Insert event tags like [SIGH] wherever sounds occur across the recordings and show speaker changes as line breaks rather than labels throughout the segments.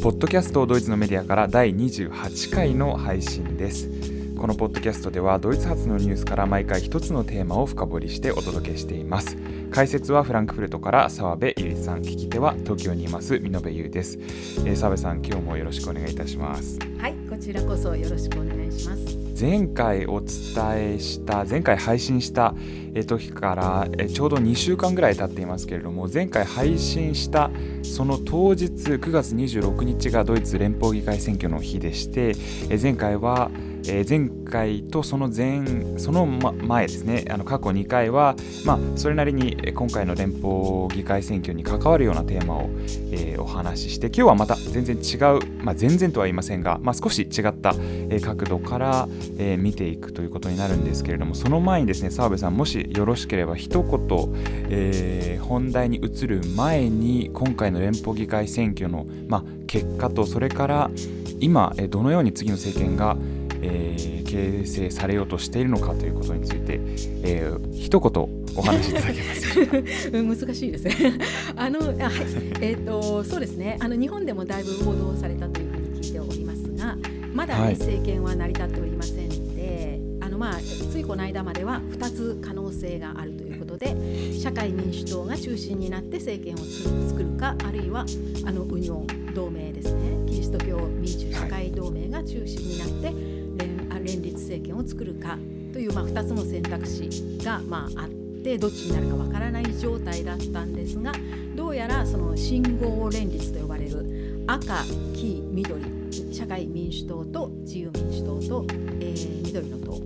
ポッドキャストドイツのメディアから第28回の配信です。このポッドキャストではドイツ発のニュースから毎回一つのテーマを深掘りしてお届けしています。解説はフランクフルトから澤部ゆりさん聞き手は東京にいます美濃部優です、えー、澤部さん今日もよろしくお願いいたします。
はいこちらこそよろしくお願いします。
前回お伝えした前回配信した時からちょうど2週間ぐらい経っていますけれども前回配信したその当日9月26日がドイツ連邦議会選挙の日でして前回はえ、前回とその前その前ですね。あの過去2回は、まあ、それなりに今回の連邦議会選挙に関わるようなテーマを、え、お話しして今日はまた全然違う、まあ、全然とは言いませんが、まあ、少し違った、角度から、え、見ていくということになるんですけれどもその前にですね澤部さんもしよろしければ一言、えー、本題に移る前に今回の連邦議会選挙の、ま、結果とそれから今どのように次の政権がえー、形成されようとしているのかということについて、えー、一言お話しいただけます [LAUGHS]
難しいですね。[LAUGHS] あの、はい、えっ、ー、とそうですね。あの日本でもだいぶ報道されたというふうに聞いておりますがまだ、ね、はい、政権は成り立っておりませんのであのまあついこの間までは2つ可能性があるということで社会民主党が中心になって政権を作るかあるいはあの運用同盟ですね。キリスト教民主社会同盟が中心になって、はい連立政権を作るかという、まあ、2つの選択肢が、まあ、あってどっちになるかわからない状態だったんですがどうやらその信号連立と呼ばれる赤黄緑社会民主党と自由民主党と、えー、緑の党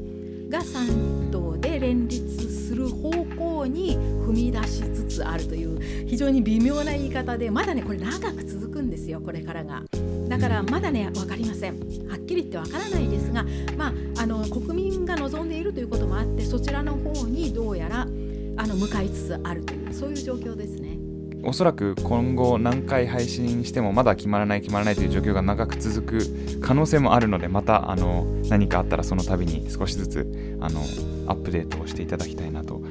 が3党で連立する方向に踏み出しつつあるという非常に微妙な言い方でまだねこれ長く続くんですよこれからが。だからまだね分かりませんはっきり言って分からないですが、まあ、あの国民が望んでいるということもあってそちらの方にどうやらあの向かいつつあるというそういう状況ですね。
おそらく今後何回配信してもまだ決まらない決まらないという状況が長く続く可能性もあるのでまたあの何かあったらその度に少しずつあのアップデートをしていただきたいなと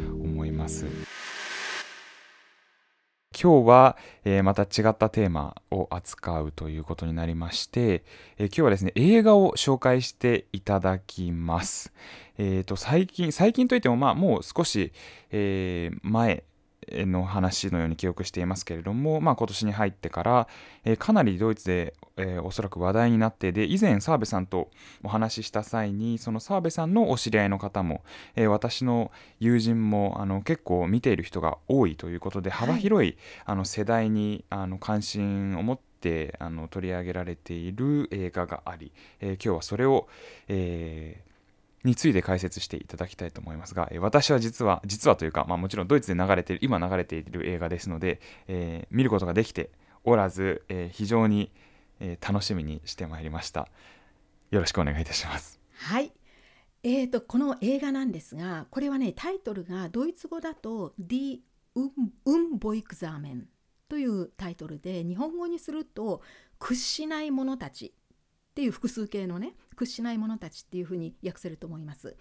今日は、えー、また違ったテーマを扱うということになりまして、えー、今日はですね、映画を紹介していただきます。えっ、ー、と、最近、最近といっても、まあ、もう少し、え前の話のように記憶していますけれども、まあ、今年に入ってから、えー、かなりドイツで、えー、おそらく話題になってで以前澤部さんとお話しした際にその澤部さんのお知り合いの方も、えー、私の友人もあの結構見ている人が多いということで幅広い、はい、あの世代にあの関心を持ってあの取り上げられている映画があり、え今日はそれを、えーについて解説していただきたいと思いますが、え私は実は、実はというか、まあ、もちろんドイツで流れている、今流れている映画ですので、えー、見ることができておらず、えー、非常に、えー、楽しみにしてまいりました。よろしくお願いいたします。
はい。えーと、この映画なんですが、これはね、タイトルがドイツ語だと Die Unbeugsamen というタイトルで、日本語にすると屈しない者たちっていう複数形のね屈しない者たちっていうふうに訳せると思います。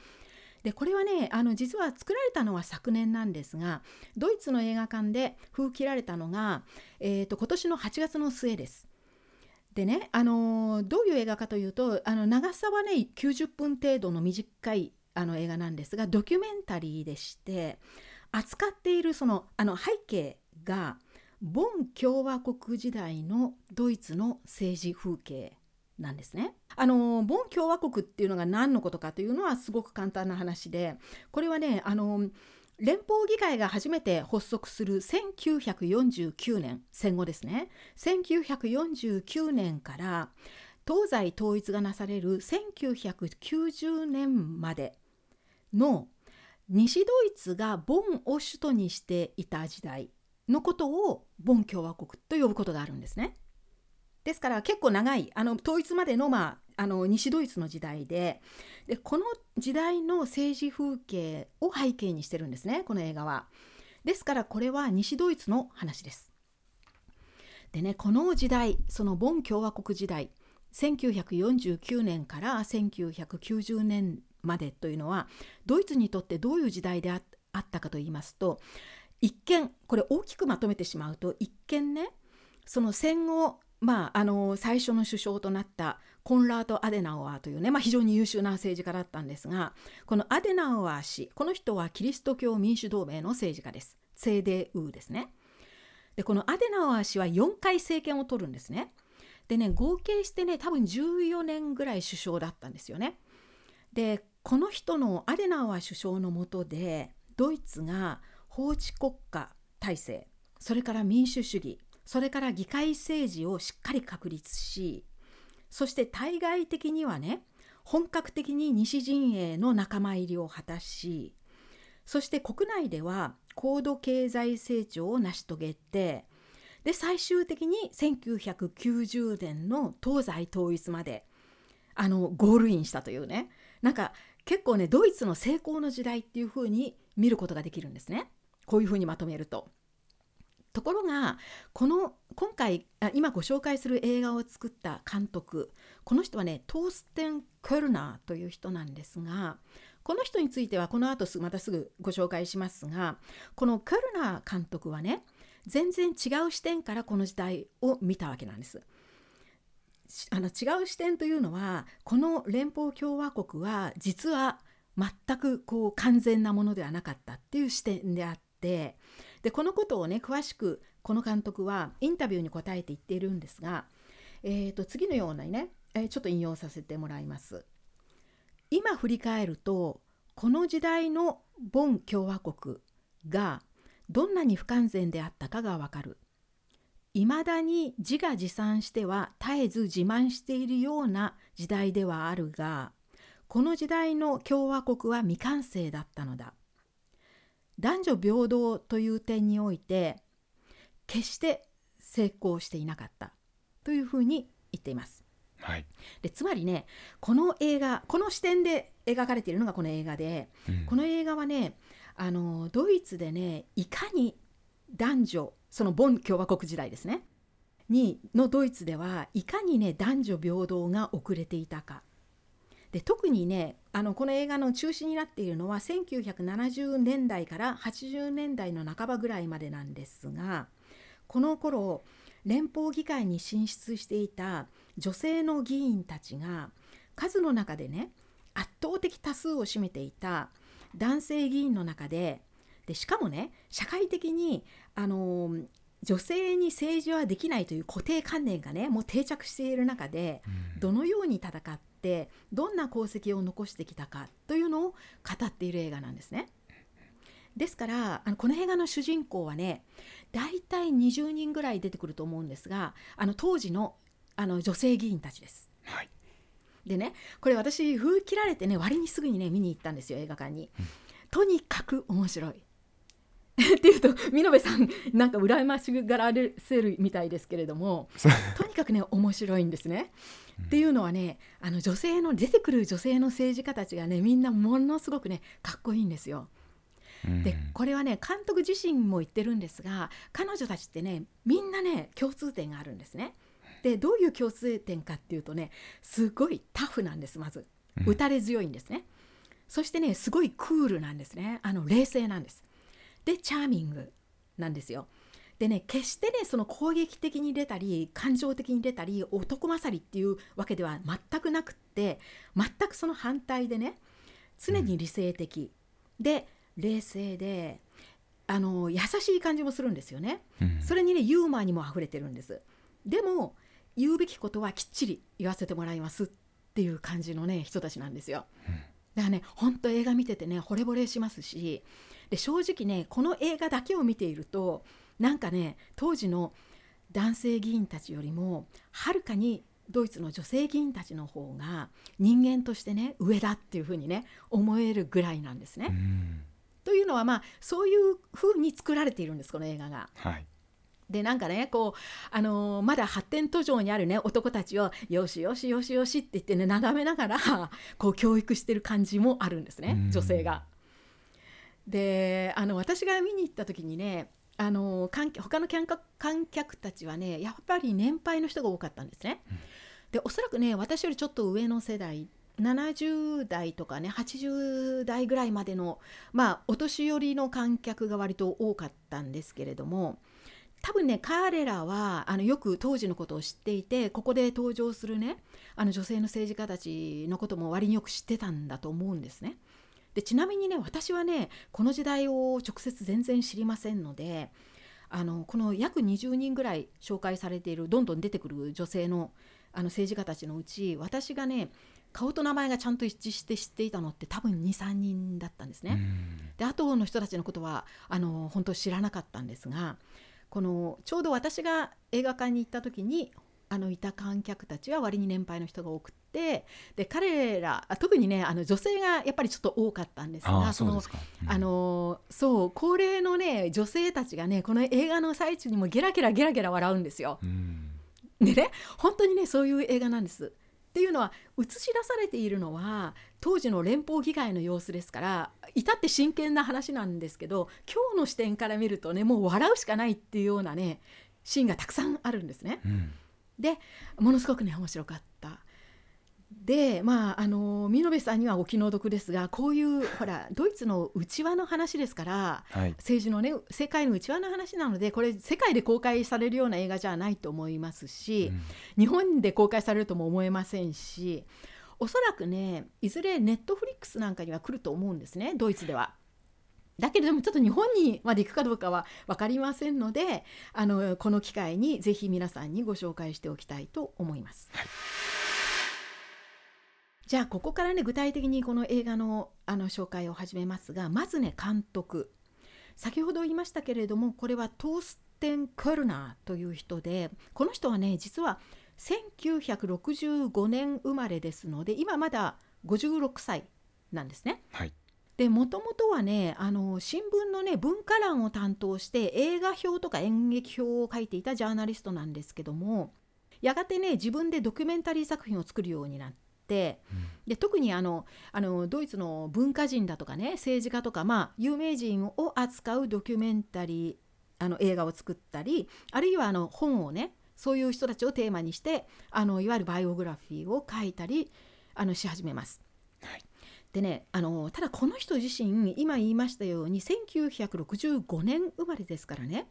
でこれはねあの実は作られたのは昨年なんですがドイツの映画館で封切られたのが、えーと、今年の8月の末です。でね、あのどういう映画かというとあの長さはね90分程度の短いあの映画なんですがドキュメンタリーでして扱っているそのあの背景がボン共和国時代のドイツの政治風景なんですね。あのボン共和国っていうのが何のことかというのはすごく簡単な話でこれはねあの連邦議会が初めて発足する1949年戦後ですね1949年から東西統一がなされる1990年までの西ドイツがボンを首都にしていた時代のことをボン共和国と呼ぶことがあるんですね。ですから結構長いあの統一までの,、まあ、あの西ドイツの時代ででこの時代の政治風景を背景にしてるんですねこの映画は。ですからこれは西ドイツの話です。でねこの時代そのボン共和国時代1949年から1990年までというのはドイツにとってどういう時代であったかと言いますと一見これ大きくまとめてしまうと一見ねその戦後まあ、あの最初の首相となったコンラード・アデナウアーというね、まあ、非常に優秀な政治家だったんですがこのアデナウアー氏この人はキリスト教民主同盟の政治家です。セーデウーですね。でこのアデナウアー氏は4回政権を取るんですね。でね合計してね多分14年ぐらい首相だったんですよね。でこの人のアデナウアー首相の下でドイツが法治国家体制それから民主主義それから議会政治をしっかり確立しそして対外的にはね本格的に西陣営の仲間入りを果たしそして国内では高度経済成長を成し遂げてで最終的に1990年の東西統一まであのゴールインしたというねなんか結構ねドイツの成功の時代っていうふうに見ることができるんですねこういうふうにまとめると。ところがこの今回今ご紹介する映画を作った監督この人はねトーステン・クルナーという人なんですがこの人についてはこの後またすぐご紹介しますがこのクルナー監督はね全然違う視点からこの時代を見たわけなんです。あの違う視点というのはこの連邦共和国は実は全くこう完全なものではなかったっていう視点であってでこのことをね詳しくこの監督はインタビューに答えて言っているんですが、えー、と次のようなね、えー、ちょっと引用させてもらいます。今振り返るとこの時代のボン共和国がどんなに不完全であったかがわかる。いまだに自画自賛しては絶えず自慢しているような時代ではあるがこの時代の共和国は未完成だったのだ男女平等という点において決して成功していなかったというふうに言っています。
はい、
でつまりねこの映画この視点で描かれているのがこの映画で、うん、この映画はねあのドイツでねいかに男女そのボン共和国時代ですねにのドイツではいかにね男女平等が遅れていたかで特にねあのこの映画の中心になっているのは1970年代から80年代の半ばぐらいまでなんですがこの頃連邦議会に進出していた女性の議員たちが数の中でね圧倒的多数を占めていた男性議員の中ででしかもね社会的にあの女性に政治はできないという固定観念がねもう定着している中で、どのように戦ってどんな功績を残してきたかというのを語っている映画なんですね。ですからあのこの映画の主人公はね大体20人ぐらい出てくると思うんですがあの当時のあの女性議員たちです。
はい、
でねこれ私封切られてね割にすぐにね見に行ったんですよ映画館に。とにかく面白い。っていうと見延さんなんか羨ましがらせるみたいですけれどもとにかくね面白いんですね。っていうのはねあの女性の出てくる女性の政治家たちがねみんなものすごくねかっこいいんですよ。でこれはね監督自身も言ってるんですが彼女たちってねみんなね共通点があるんですね。でどういう共通点かっていうとねすごいタフなんですまず打たれ強いんですね。そしてねすごいクールなんですねあの冷静なんです。でチャーミングなんですよ。でね決してねその攻撃的に出たり感情的に出たり男勝りっていうわけでは全くなくって全くその反対でね常に理性的、うん、で冷静であの優しい感じもするんですよね、うん、それにねユーモアにも溢れてるんです。でも言うべきことはきっちり言わせてもらいますっていう感じのね人たちなんですよ、うん、だからねほんと映画見ててね惚れ惚れしますしで正直ねこの映画だけを見ているとなんかね当時の男性議員たちよりもはるかにドイツの女性議員たちの方が人間としてね上だっていうふうにね思えるぐらいなんですね。というのはまあそういうふうに作られているんですこの映画が。
はい
でなんかねこう、あのー、まだ発展途上にあるね男たちをよしよしよしよしって言ってね眺めながらこう教育してる感じもあるんですね女性が。であの私が見に行った時にねあの観他の観客たちはねやっぱり年配の人が多かったんですね。でおそらくね私よりちょっと上の世代70代とかね80代ぐらいまでのまあお年寄りの観客が割と多かったんですけれども多分ね彼らはあのよく当時のことを知っていてここで登場するねあの女性の政治家たちのことも割によく知ってたんだと思うんですね。でちなみにね私はねこの時代を直接全然知りませんのであのこの約20人ぐらい紹介されているどんどん出てくる女性のあの政治家たちのうち私がね顔と名前がちゃんと一致して知っていたのって多分23人だったんですね。で後の人たちのことはあの本当知らなかったんですがこのちょうど私が映画館に行った時にあのいた観客たちは割に年配の人が多くてで彼ら特にねあの女性がやっぱりちょっと多かったんですがそのあのそう高齢のね女性たちがねこの映画の最中にもゲラゲラゲラゲラ笑うんですよ。でね本当にねそういう映画なんです。っていうのは映し出されているのは当時の連邦議会の様子ですから至って真剣な話なんですけど今日の視点から見るとねもう笑うしかないっていうようなねシーンがたくさんあるんですね。うん、でものすごくね面白かった。でまああの見延さんにはお気の毒ですがこういう [LAUGHS] ほらドイツの内輪の話ですから、はい、政治のね世界の内輪の話なのでこれ世界で公開されるような映画じゃないと思いますし、うん、日本で公開されるとも思えませんしおそらくねいずれネットフリックスなんかには来ると思うんですねドイツでは。だけれどもちょっと日本にまで行くかどうかは分かりませんのであのこの機会にぜひ皆さんにご紹介しておきたいと思います。はいじゃあここからね具体的にこの映画のあの紹介を始めますがまずね監督先ほど言いましたけれどもこれはトーステン・クルナーという人でこの人はね実は1965年生まれですので今まだ56歳なんですね。
はい
でもともとはねあの新聞のね文化欄を担当して映画表とか演劇表を書いていたジャーナリストなんですけどもやがてね自分でドキュメンタリー作品を作るようになって。で特にあのあのドイツの文化人だとかね政治家とか、まあ、有名人を扱うドキュメンタリーあの映画を作ったりあるいはあの本をねそういう人たちをテーマにしてあのいわゆるバイオグラフィーを書いたりあのし始めます。はい、でねあのただこの人自身今言いましたように1965年生まれですからね。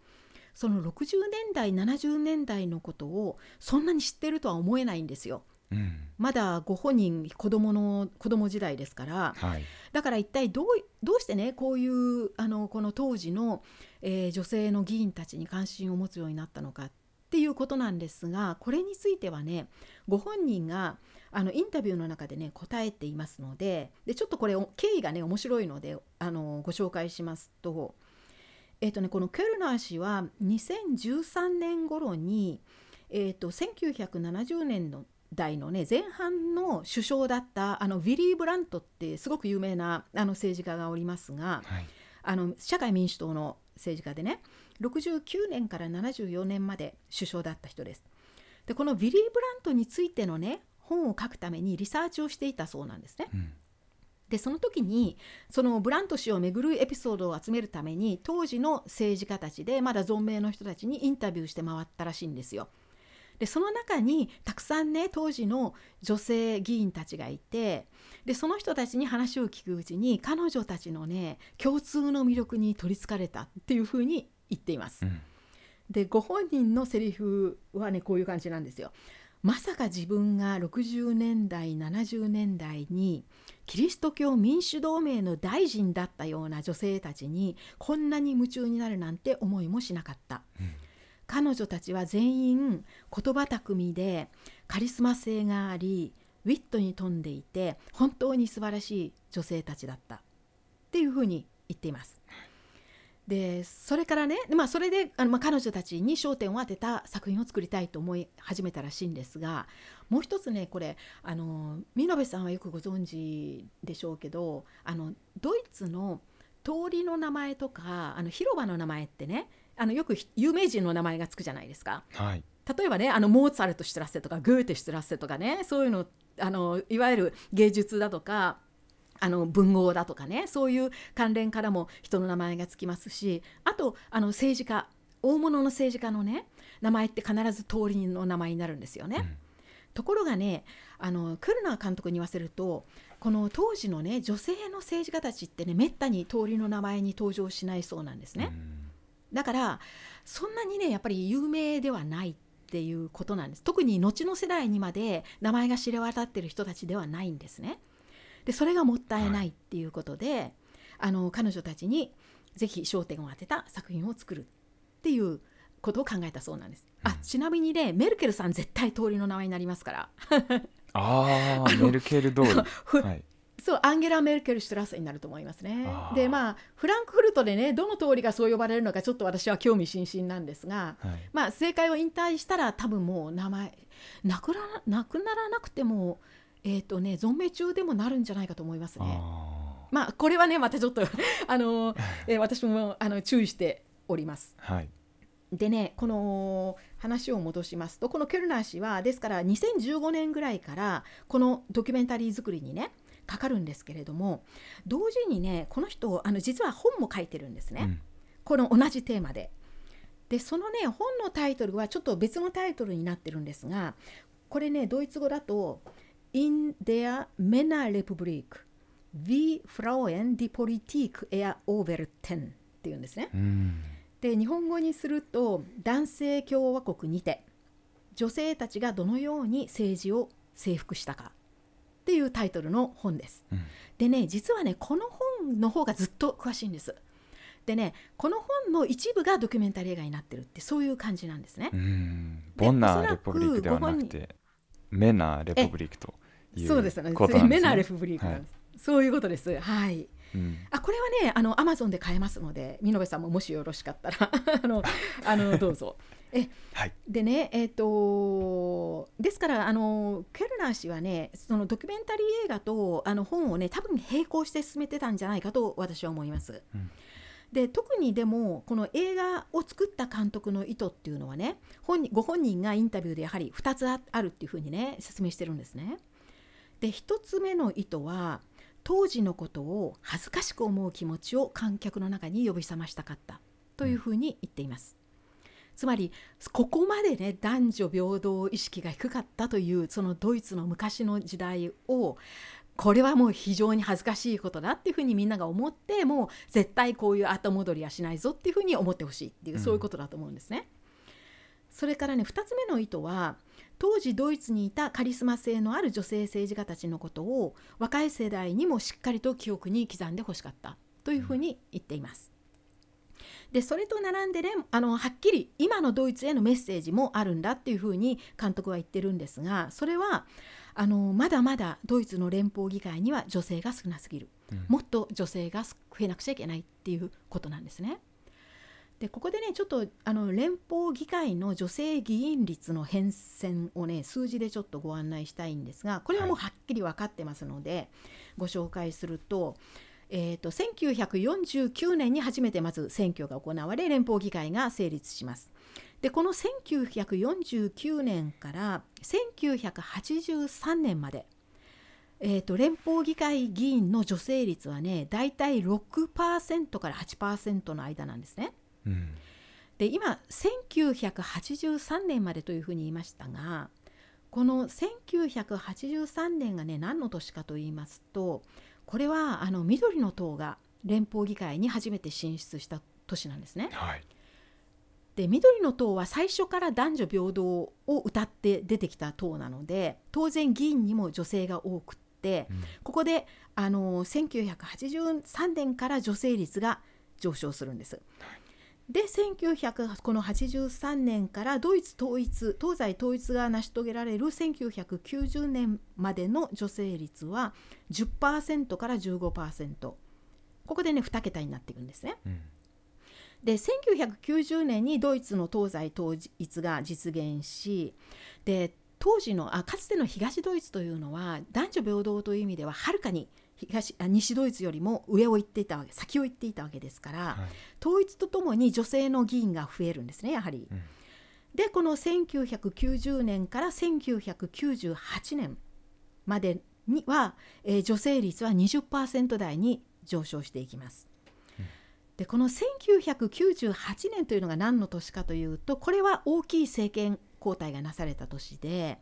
その60年代70年代のことをそんなに知ってるとは思えないんですよ。うん、まだご本人子供の子供時代ですから、はい、だから一体どうどうしてねこういうあのこの当時の、えー、女性の議員たちに関心を持つようになったのかっていうことなんですがこれについてはねご本人があのインタビューの中でね答えていますのででちょっとこれ経緯がね面白いのであのご紹介しますと,、えーとね、このケルナー氏は2013年頃に、えーと1970年の代のね前半の首相だったあのウィリー・ブラントってすごく有名なあの政治家がおりますが、はい、あの社会民主党の政治家でね69年から74年まで首相だった人です。でこのウィリー・ブラントについてのね本を書くためにリサーチをしていたそうなんですね。うんでその時にそのブラント氏をめぐるエピソードを集めるために当時の政治家たちでまだ存命の人たちにインタビューして回ったらしいんですよ。でその中にたくさんね当時の女性議員たちがいてでその人たちに話を聞くうちに彼女たちのね共通の魅力に取りつかれたっていうふうに言っています。うん、でご本人のセリフはねこういう感じなんですよ。まさか自分が60年代70年代にキリスト教民主同盟の大臣だったような女性たちにこんなに夢中になるなんて思いもしなかった。うん彼女たちは全員言葉巧みでカリスマ性がありウィットに富んでいて本当に素晴らしい女性たちだったっていうふうに言っています。でそれからね、まあ、それであの、まあ、彼女たちに焦点を当てた作品を作りたいと思い始めたらしいんですがもう一つねこれあの見延さんはよくご存知でしょうけどあのドイツの通りの名前とかあの広場の名前ってねあのよく有名人の名前がつくじゃないですか。
はい、
例えばねあのモーツァルト・シュトラッセとかグーテ・シュトラッセとかねそういうのあのいわゆる芸術だとかあの文豪だとかねそういう関連からも人の名前がつきますしあとあの政治家大物の政治家のね名前って必ず通りの名前になるんですよね。うん、ところがねあのクルナー監督に言わせるとこの当時のね女性の政治家たちってねめったに通りの名前に登場しないそうなんですね。うんだからそんなにねやっぱり有名ではないっていうことなんです特に後の世代にまで名前が知れ渡ってる人たちではないんですね。でそれがもったいないっていうことで、はい、あの彼女たちにぜひ焦点を当てた作品を作るっていうことを考えたそうなんです。あちなみにねメルケルさん絶対通りの名前になりますから。[LAUGHS]
ああメルケル通り。はい、
そうアンゲラ・メルケル・シュトラッセになると思いますね。でまあフランクフルトでねどの通りがそう呼ばれるのかちょっと私は興味津々なんですが、はい、まあ政界を引退したら多分もう名前なくななくならなくてもえっ、ー、とね存命中でもなるんじゃないかと思いますね。まあこれはねまたちょっと [LAUGHS] あの、えー、私もあの注意しております。
はい
でねこの話を戻しますとこのケルナー氏はですから2015年ぐらいからこのドキュメンタリー作りにねかかるんですけれども同時にねこの人あの実は本も書いてるんですね、うん、この同じテーマで。でそのね本のタイトルはちょっと別のタイトルになってるんですがこれねドイツ語だと「In der Männerrepublik wie Frauen die Politik eroberten」っていうんですね。
うん
で日本語にすると「男性共和国にて女性たちがどのように政治を征服したか」っていうタイトルの本です。
うん、
でね実はねこの本の方がずっと詳しいんです。でねこの本の一部がドキュメンタリー映画になってるってそういう感じなんですね。
ボンナーレポブリックではなくてメナーレポブリックという
そうですね。メナーレポブリックなんです。はい、そういうことです。はい。うん、あこれはねあのアマゾンで買えますので見延さんももしよろしかったら [LAUGHS] あの [LAUGHS] あのどうぞ。え
はい、
でねえっ、ー、とですからあのケルナー氏はねそのドキュメンタリー映画とあの本をね多分並行して進めてたんじゃないかと私は思います。
うん
で特にでもこの映画を作った監督の意図っていうのはね本ご本人がインタビューでやはり2つあるっていうふうにね説明してるんですね。で1つ目の意図は当時のことを恥ずかしく思う気持ちを観客の中に呼び覚ましたかったというふうに言っています。つまりここまでね男女平等意識が低かったというそのドイツの昔の時代をこれはもう非常に恥ずかしいことだっていうふうにみんなが思ってもう絶対こういう後戻りはしないぞっていうふうに思ってほしいっていう、そういうことだと思うんですね。それからね2つ目の意図は当時ドイツにいたカリスマ性のある女性政治家たちのことを若い世代にもしっかりと記憶に刻んでほしかったというふうに言っています。でそれと並んでねあのはっきり今のドイツへのメッセージもあるんだっていうふうに監督は言ってるんですがそれはあのまだまだドイツの連邦議会には女性が少なすぎる、うん、もっと女性が増えなくちゃいけないっていうことなんですね。でここでねちょっとあの連邦議会の女性議員率の変遷をね数字でちょっとご案内したいんですがこれはもうはっきり分かってますので、はい、ご紹介すると,、えーと、1949年に初めてまず選挙が行われ連邦議会が成立します。でこの1949年から1983年までえーと、連邦議会議員の女性率はね大体6%から8%の間なんですね。
うん、
で今1983年までというふうに言いましたがこの1983年がね何の年かと言いますとこれはあの緑の党が連邦議会に初めて進出した年なんですね。
はい、
で緑の党は最初から男女平等を謳って出てきた党なので当然議員にも女性が多くって、うん、ここであの1983年から女性率が上昇するんです。はいで1983年からドイツ統一東西統一が成し遂げられる1990年までの女性率は10%から15%ここでね2桁になっていくんですね。
うん、
で1990年にドイツの東西統一が実現しで当時のあかつての東ドイツというのは男女平等という意味でははるかに東あ西ドイツよりも上を行っていたわけ先を行っていたわけですから、はい、統一とともに女性の議員が増えるんですねやはり。うん、でこの1990年から1998年までには、えー、女性率は20%台に上昇していきます。でこの1998年というのが何の年かというとこれは大きい政権交代がなされた年で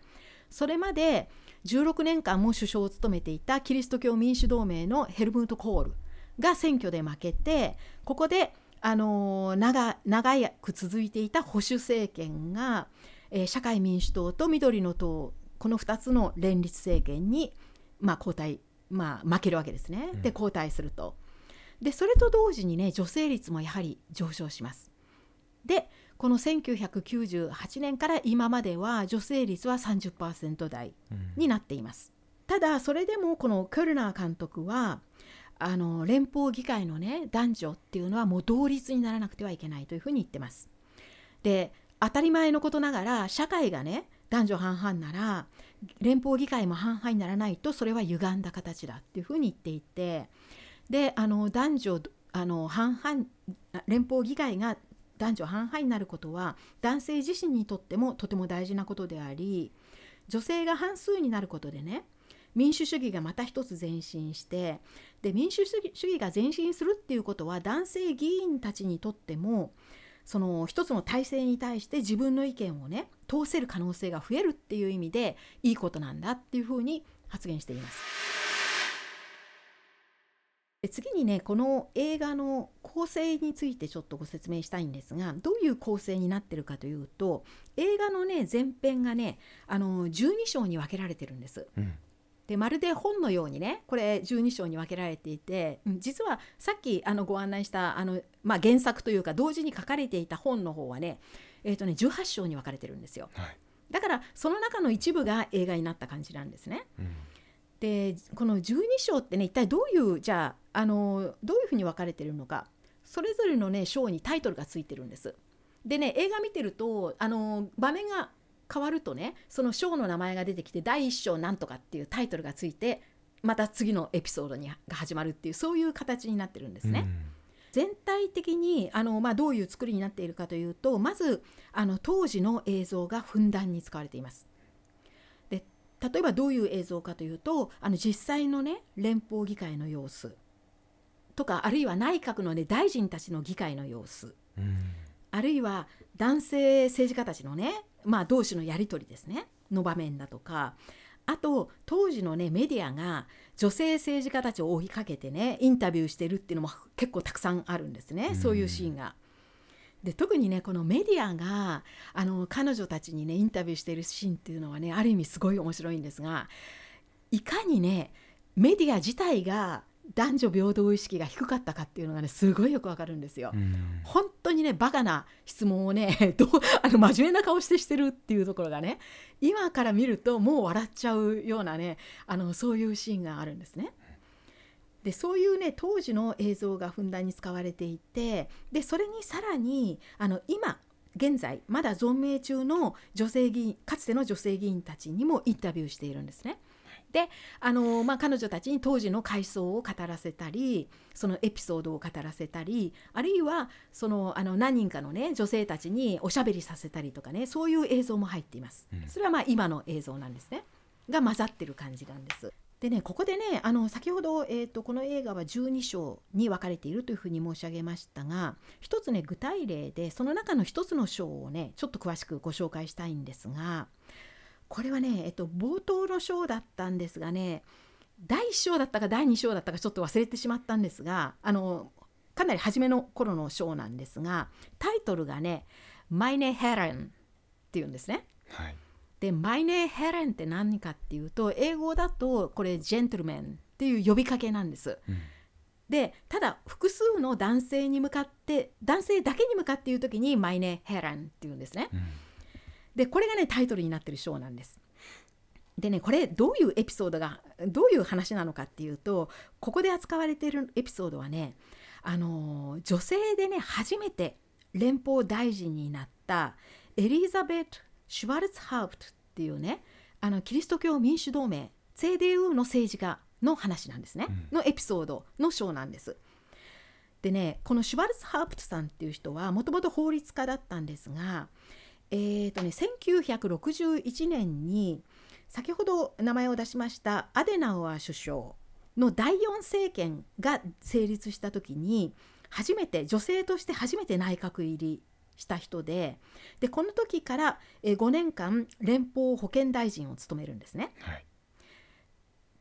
それまで16年間も首相を務めていたキリスト教民主同盟のヘルムート・コールが選挙で負けてここであの長長く続いていた保守政権が、えー社会民主党と緑の党この2つの連立政権に、まあ、交代、まあ、負けるわけですね。で交代すると。でそれと同時にね女性率もやはり上昇します。でこの1998年から今までは女性率は30%台になっています。ただそれでもこのクルナー監督はあの連邦議会のね男女っていうのはもう同率にならなくてはいけないというふうに言ってます。で当たり前のことながら社会がね男女半々なら連邦議会も半々にならないとそれは歪んだ形だっていうふうに言っていてであの男女あの半々連邦議会が男女半々になることは男性自身にとってもとても大事なことであり女性が半数になることでね民主主義がまた一つ前進してで民主主義が前進するっていうことは男性議員たちにとってもその一つの体制に対して自分の意見をね通せる可能性が増えるっていう意味でいいことなんだっていうふうに発言しています。で次にねこの映画の構成についてちょっとご説明したいんですがどういう構成になってるかというと映画のね前編がねあの12章に分けられてるんです。
うん
でまるで本のようにねこれ12章に分けられていてうん実はさっきあのご案内したあの、まあ、原作というか同時に書かれていた本の方はね,、えーとね18章に分かれてるんですよ
はい
だからその中の一部が映画になった感じなんですね。
うん
でこの12章ってね一体どういうじゃああのどういうふうに分かれてるのかそれぞれのね章にタイトルがついてるんです。でね映画見てるとあの場面が変わるとねその章の名前が出てきて第1章なんとかっていうタイトルがついてまた次のエピソードにが始まるっていうそういう形になってるんですね。全体的にあの、まあ、どういう作りになっているかというとまずあの当時の映像がふんだんに使われています。で例えばどういう映像かというとあの実際のね連邦議会の様子とかあるいは内閣の、ね、大臣たちの議会の様子。
うん。うん
あるいは男性政治家たちのね、まあ、同士のやり取りですね。の場面だとか。あと当時のねメディアが女性政治家たちを追いかけてねインタビューしてるっていうのも結構たくさんあるんですね、
うん。
そういうシーンが。で特にねこのメディアがあの彼女たちにねインタビューしているシーンっていうのはねある意味すごい面白いんですがいかにねメディア自体が男女平等意識が低かったかっていうのがねすごいよくわかるんですよ。
うん
本当にねバカな質問をね [LAUGHS] どう [LAUGHS] あの真面目な顔してしてるっていうところがね今から見るともう笑っちゃうようなねあのそういうシーンがあるんですね。でそういうね当時の映像がふんだんに使われていてでそれにさらにあの今現在まだ存命中の女性議員かつての女性議員たちにもインタビューしているんですね。であの、まあ、彼女たちに当時の回想を語らせたりそのエピソードを語らせたりあるいはそのあの何人かの、ね、女性たちにおしゃべりさせたりとかねそういう映像も入っています。
うん
それはまあ今の映像なんですねが混ざってる感じなんです。でねここでねあの先ほど、えー、とこの映画は12章に分かれているというふうに申し上げましたが一つね具体例でその中の一つの章をねちょっと詳しくご紹介したいんですがこれはね、えっと、冒頭の章だったんですがね第1章だったか第2章だったかちょっと忘れてしまったんですがあのかなり初めの頃の章なんですがタイトルがね「マイネ・ヘレン」っていうんですね。
はい
で、マイネーヘレンって何かっていうと、英語だとこれ、ジェントルメンっていう呼びかけなんです。
うん
で、ただ、複数の男性に向かって、男性だけに向かって言うときに、マイネーヘレンっていうんですね。
うん
で、これがね、タイトルになってる章なんです。でね、これ、どういうエピソードが、どういう話なのかっていうと、ここで扱われているエピソードはね、あのー女性でね、初めて連邦大臣になったエリザベート・シュワルツハウプトっていうね、あのキリスト教民主同盟、CDU の政治家の話なんですね、
うん
のエピソードの章なんです。でね、このシュワルツハープトさんっていう人はもともと法律家だったんですが、えーとね、1961年に先ほど名前を出しましたアデナウアー首相の第4政権が成立した時に初めて女性として初めて内閣入りした人ででこの時から5年間連邦保健大臣を務めるんですね。
はい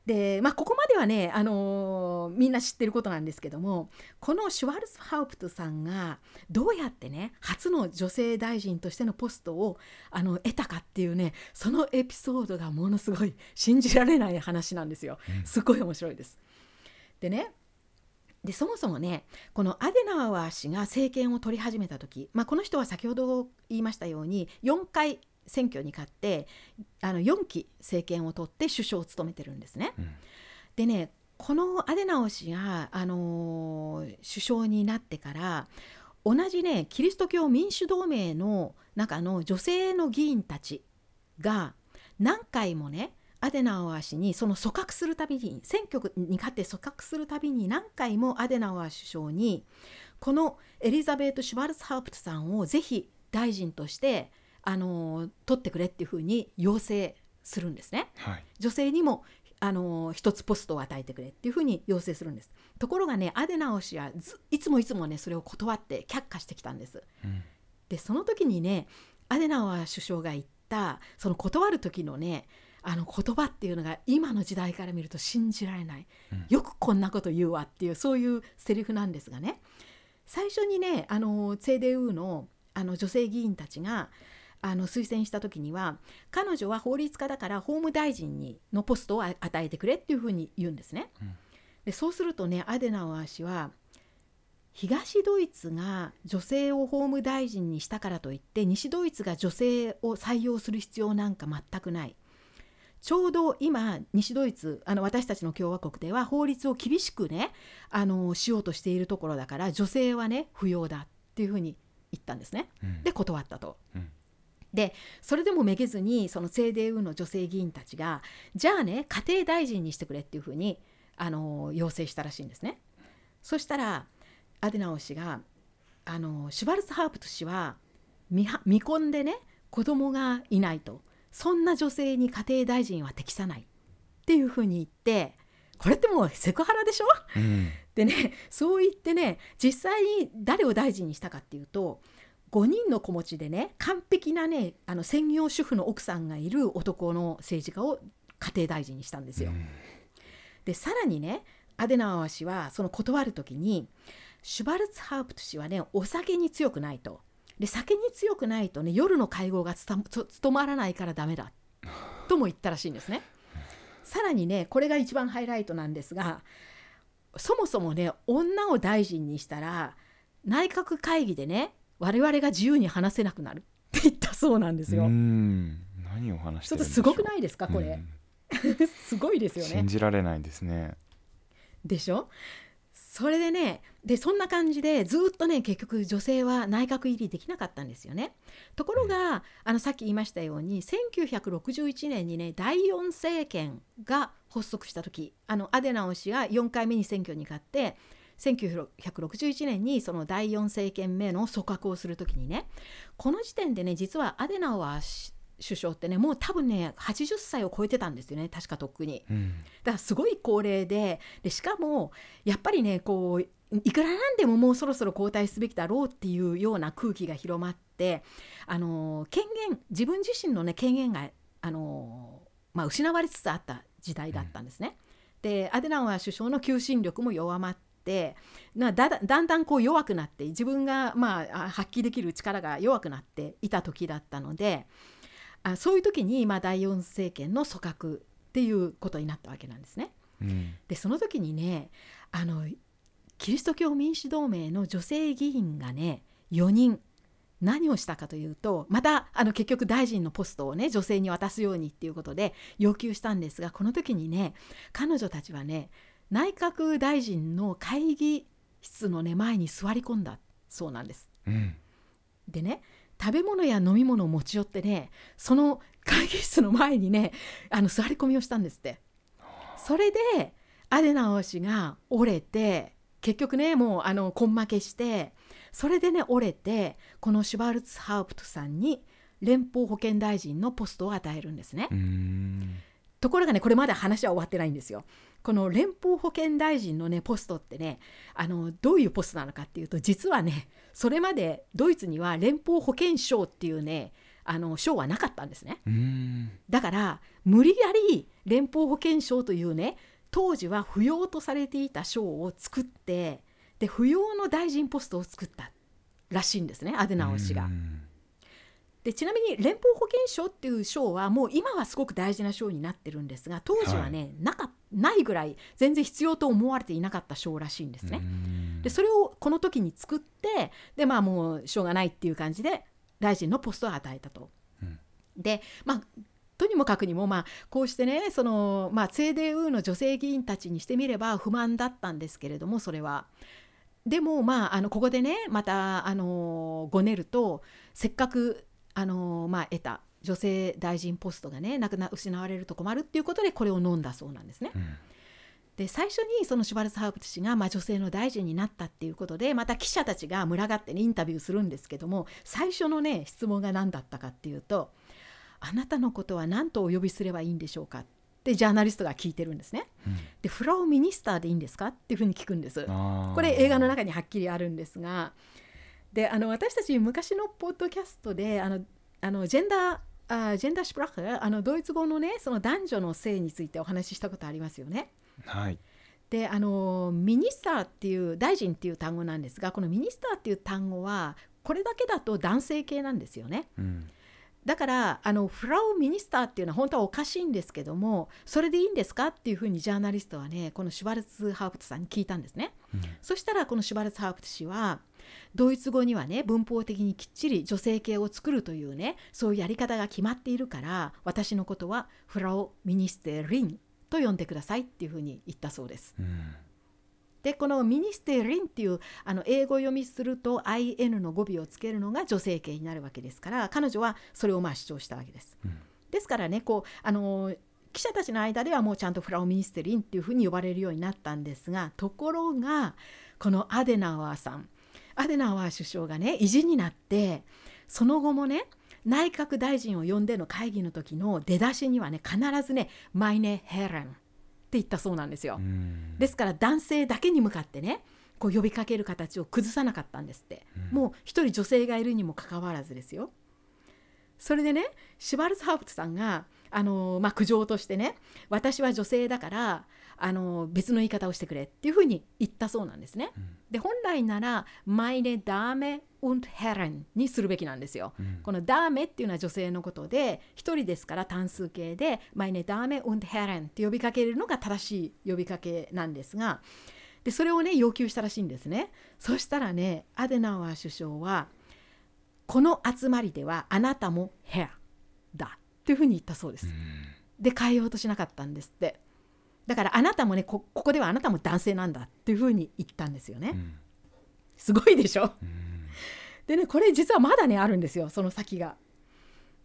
でまあここまではね、あのーみんな知ってることなんですけどもこのシュワルツハウプトさんがどうやってね初の女性大臣としてのポストをあの得たかっていうねそのエピソードがものすごい信じられない話なんですよ。すごい面白いです。でねでそもそもねこのアデナワー氏が政権を取り始めた時、まあ、この人は先ほど言いましたように4回選挙に勝ってあの4期政権を取って首相を務めてるんですね。
うん
でねこのアデナオ氏が、あのー首相になってから同じねキリスト教民主同盟の中の女性の議員たちが何回もねアデナウアー氏にその組閣するたびに選挙に勝って組閣するたびに何回もアデナウアー首相にこのエリザベート・シュバルツハープトさんをぜひ大臣としてあの取ってくれっていうふうに要請するんですね。
はい。
女性にもあの一つポストを与えてくれっていうふうに要請するんです。ところがねアデナオ氏はずいつもいつもねそれを断って却下してきたんです。
うん。
でその時にねアデナワ首相が言ったその断る時のねあの言葉っていうのが今の時代から見ると信じられない、
うん。
よくこんなこと言うわっていうそういうセリフなんですがね。最初にねあの CDU のあの女性議員たちがあの推薦した時には彼女は法律家だから法務大臣にのポストをあ与えてくれっていうふうに言うんですね。
うん
でそうするとねアデナワー氏は東ドイツが女性を法務大臣にしたからといって西ドイツが女性を採用する必要なんか全くない。ちょうど今西ドイツあの私たちの共和国では法律を厳しくねあのしようとしているところだから女性はね不要だっていうふうに言ったんですね。
うん
で断ったと。
うん
でそれでもめげずにその CDU の女性議員たちがじゃあね家庭大臣にしてくれっていうふうにあの要請したらしいんですね。そしたらアデナオ氏があのシュバルツハープト氏は未は未婚でね子供がいないと。そんな女性に家庭大臣は適さない。っていうふうに言ってこれってもうセクハラでしょ？
うん。
でねそう言ってね実際に誰を大臣にしたかっていうと5人の子持ちでね完璧なねあの専業主婦の奥さんがいる男の政治家を家庭大臣にしたんですよ。でさらにねアデナワー氏はその断る時にシュバルツハープト氏はねお酒に強くないと。で酒に強くないとね夜の会合がつたつ務まらないからダメだとも言ったらしいんですね。さらにねこれが一番ハイライトなんですがそもそもね女を大臣にしたら内閣会議でね我々が自由に話せなくなるって言ったそうなんですよ。
うん。何を話し
ちょっと
てるんでしょう。
すごくないですかこれ、
うん。[LAUGHS]
すごいですよね。
信。じられないですね。
でしょ？それでねでそんな感じでずっとね結局女性は内閣入りできなかったんですよね。ところがあのさっき言いましたように1961年にね第4政権が発足した時あのアデナオ氏が4回目に選挙に勝って1961年にその第4政権目の組閣をする時にねこの時点でね実はアデナワー首相ってねもう多分ね80歳を超えてたんですよね確かとっくに。
うん
だからすごい高齢ででしかもやっぱりねこういくらなんでももうそろそろ交代すべきだろうっていうような空気が広まってあの権限自分自身の、ね、権限があの、まあ、失われつつあった時代だったんですね。でアデナワー首相の求心力も弱まってなだだだんだんこう弱くなって自分が、まあ、あ発揮できる力が弱くなっていた時だったのであそういう時に、まあ、第4政権の組閣っていうことになったわけなんですね。
うん
でその時にねあのキリスト教民主同盟の女性議員がね4人何をしたかというとまたあの結局大臣のポストをね女性に渡すようにっていうことで要求したんですがこの時にね彼女たちはね内閣大臣の会議室のね前に座り込んだそうなんです。
うん
でね食べ物や飲み物を持ち寄ってねその会議室の前にねあの座り込みをしたんですって。それでアデナオ氏が折れて結局ねもうあの根負けしてそれでね折れてこのシュバルツハウプトさんに連邦保健大臣のポストを与えるんですね。
うん
ところがねこれまだ話は終わってないんですよ。この連邦保健大臣のねポストってねあのどういうポストなのかっていうと実はねそれまでドイツには連邦保健省っていうねあの賞はなかったんですね。
うん
だから無理やり連邦保険証というね当時は不要とされていた賞を作ってで不要の大臣ポストを作ったらしいんですねアデナウアー氏が
う。ん
でちなみに連邦保険証っていう賞はもう今はすごく大事な賞になってるんですが当時はね、なかないぐらい全然必要と思われていなかった賞らしいんですね。
うん
でそれをこの時に作ってでまあもうしょうがないっていう感じで大臣のポストを与えたと。
うん
でまあとにもかくにも、まあ、こうしてねその、まあ、セーデーウーの女性議員たちにしてみれば不満だったんですけれどもそれは。でもまああのここでねまたあのごねるとせっかくあの、まあ、得た女性大臣ポストがねなくな失われると困るっていうことでこれを飲んだそうなんですね。
うん
で最初にそのシュバルツハープト氏が、まあ、女性の大臣になったっていうことでまた記者たちが群がって、ね、インタビューするんですけども最初のね質問が何だったかっていうと「あなたのことは何とお呼びすればいいんでしょうか?」ってジャーナリストが聞いてるんですね。
うん
でフラオミニスターでいいんですか？っていうふうに聞くんです。これ映画の中にはっきりあるんですがであの私たち昔のポッドキャストであのあのジェンダーあ Gendersprach あのドイツ語のねその男女の性についてお話ししたことありますよね。
はい
であの Minister っていう大臣っていう単語なんですがこの Minister っていう単語はこれだけだと男性形なんですよね。
うん
だからあの Frau Minister っていうのは本当はおかしいんですけどもそれでいいんですかっていうふうにジャーナリストはねこのシュバルツハウプトさんに聞いたんですね。
うん
そしたらこのシュバルツハウプト氏はドイツ語にはね文法的にきっちり女性系を作るというねそういうやり方が決まっているから私のことはフラオミニステリンと呼んでくださいっていうふうに言ったそうです。
うん
でこのミニステリンっていうあの英語読みすると IN の語尾をつけるのが女性形になるわけですから彼女はそれをまあ主張したわけです。
うん
ですからねこうあの記者たちの間ではもうちゃんとフラオミニステリンっていうふうに呼ばれるようになったんですがところがこのアデナワーさんアデナワー首相がね意地になってその後もね内閣大臣を呼んでの会議の時の出だしにはね必ずね「マイネ・ヘレン」って言ったそうなんですよ。
うん。
ですから男性だけに向かってねこう呼びかける形を崩さなかったんですって、
うん。
もう一人女性がいるにもかかわらずですよそれでねシュバルツハープトさんがあの、まあ、苦情としてね私は女性だからあの別の言い方をしてくれっていうふうに言ったそうなんですね。
うん
で本来なら「マイネ・ダーメ・ウンヘレン」にするべきなんですよ。
うん
このダーメっていうのは女性のことで一人ですから単数形で「マイネダーメ・ウンヘレン」って呼びかけるのが正しい呼びかけなんですがでそれをね要求したらしいんですねそしたらねアデナワー首相は「この集まりではあなたもヘアだ」っていうふうに言ったそうです。で変えようとしなかったんですってだからあなたもねこここではあなたも男性なんだっていうふうに言ったんですよね。
うん
すごいでしょ？
うん
でねこれ実はまだねあるんですよその先が。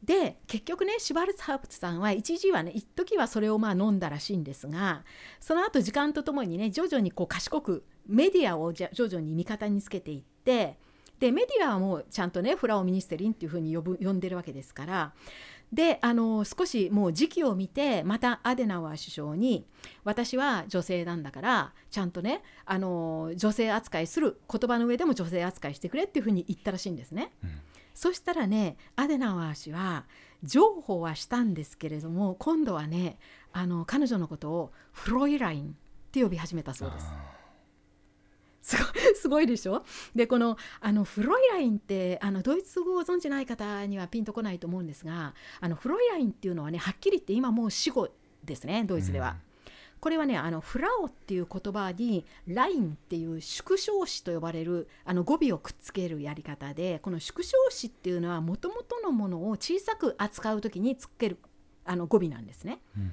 で結局ねシュバルツハープツさんは一時はね一時はそれをまあ飲んだらしいんですがその後時間とともにね徐々にこう賢くメディアを徐々に味方につけていってでメディアはもうちゃんとねフラオミニステリンっていうふうに呼ぶ呼んでるわけですからであの少しもう時期を見てまたアデナワー首相に私は女性なんだからちゃんとねあの女性扱いする言葉の上でも女性扱いしてくれっていうふうに言ったらしいんですね。
うん
そしたらねアデナワー氏は譲歩はしたんですけれども今度はねあの彼女のことをフロイラインって呼び始めたそうです。すごい [LAUGHS] すごいでしょ？でこのあのフロイラインってあのドイツ語を存じない方にはピンとこないと思うんですがあのフロイラインっていうのはねはっきり言って今もう死語ですねドイツでは。これはねあのフラオっていう言葉にラインっていう縮小詞と呼ばれるあの語尾をくっつけるやり方でこの縮小詞っていうのはもともとのものを小さく扱う時につけるあの語尾なんですね。
うん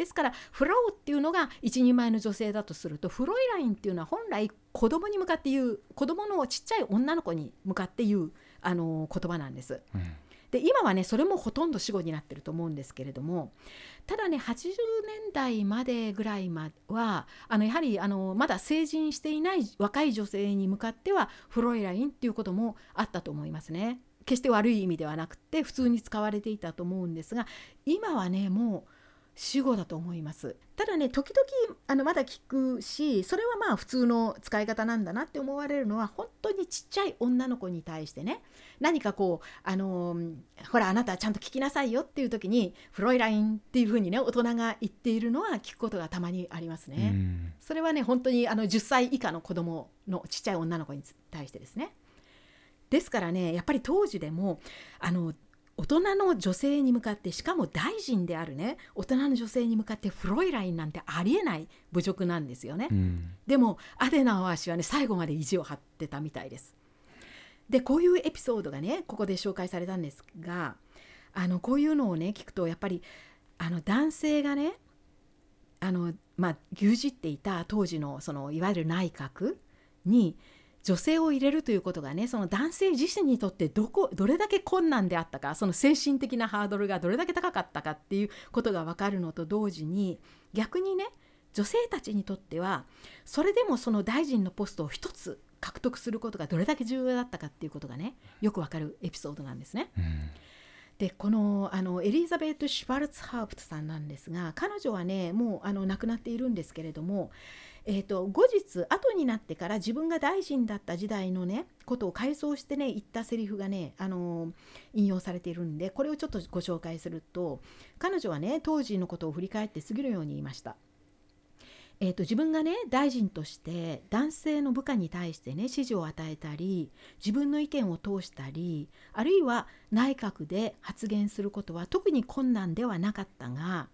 ですからフラオっていうのが一人前の女性だとするとフロイラインっていうのは本来子供に向かって言う子供のちっちゃい女の子に向かって言うあの言葉なんです。
うん
で今はねそれもほとんど死語になってると思うんですけれどもただね80年代までぐらいまはあのやはりあのまだ成人していない若い女性に向かってはフロイラインっていうこともあったと思いますね。決して悪い意味ではなくて普通に使われていたと思うんですが今はねもう死後だと思いますただね時々あのまだ聞くしそれはまあ普通の使い方なんだなって思われるのは本当にちっちゃい女の子に対してね何かこうあのーほらあなたちゃんと聞きなさいよっていう時にフロイラインっていうふうにね大人が言っているのは聞くことがたまにありますね。
うん
それはね本当にあの10歳以下の子供のちっちゃい女の子に対してですね。ですからねやっぱり当時でもあの大人の女性に向かってしかも大臣であるね大人の女性に向かってフロイラインなんてありえない侮辱なんですよね。
うん
でもアデナワー氏はね最後まで意地を張ってたみたいです。でこういうエピソードがねここで紹介されたんですがあのこういうのをね聞くとやっぱりあの男性がねあのまあ牛耳っていた当時のそのいわゆる内閣に女性を入れるということがねその男性自身にとってどこどれだけ困難であったかその精神的なハードルがどれだけ高かったかっていうことが分かるのと同時に逆にね女性たちにとってはそれでもその大臣のポストを一つ獲得することがどれだけ重要だったかっていうことがねよくわかるエピソードなんですね。
うん
でこのあのエリザベート・シュバルツハープトさんなんですが彼女はねもうあの亡くなっているんですけれども、えー、と後日後になってから自分が大臣だった時代のねことを回想してね言ったセリフがねあの引用されているんでこれをちょっとご紹介すると彼女はね当時のことを振り返って過ぎるように言いました。えー、と自分がね大臣として男性の部下に対してね指示を与えたり自分の意見を通したりあるいは内閣で発言することは特に困難ではなかったが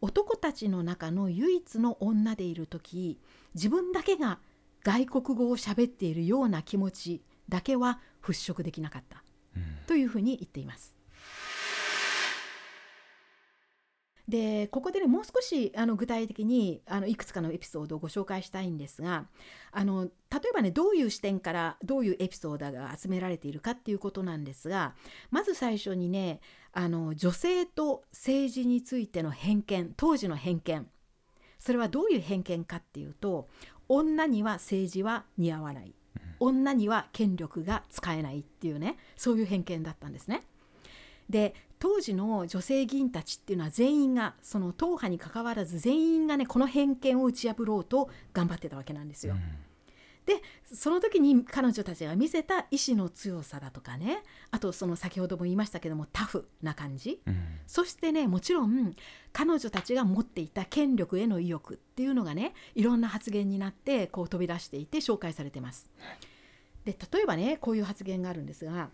男たちの中の唯一の女でいる時自分だけが外国語を喋っているような気持ちだけは払拭できなかった
うん
というふうに言っています。でここでねもう少しあの具体的にあのいくつかのエピソードをご紹介したいんですがあの例えばねどういう視点からどういうエピソードが集められているかっていうことなんですがまず最初にねあの女性と政治についての偏見当時の偏見それはどういう偏見かっていうと女には政治は似合わない女には権力が使えないっていうねそういう偏見だったんですね。で当時の女性議員たちっていうのは全員がその党派にかかわらず全員がねこの偏見を打ち破ろうと頑張ってたわけなんですよ。でその時に彼女たちが見せた意志の強さだとかねあとその先ほども言いましたけどもタフな感じ
うん
そしてねもちろん彼女たちが持っていた権力への意欲っていうのがねいろんな発言になってこう飛び出していて紹介されてます。で例えばねこういう発言があるんですが。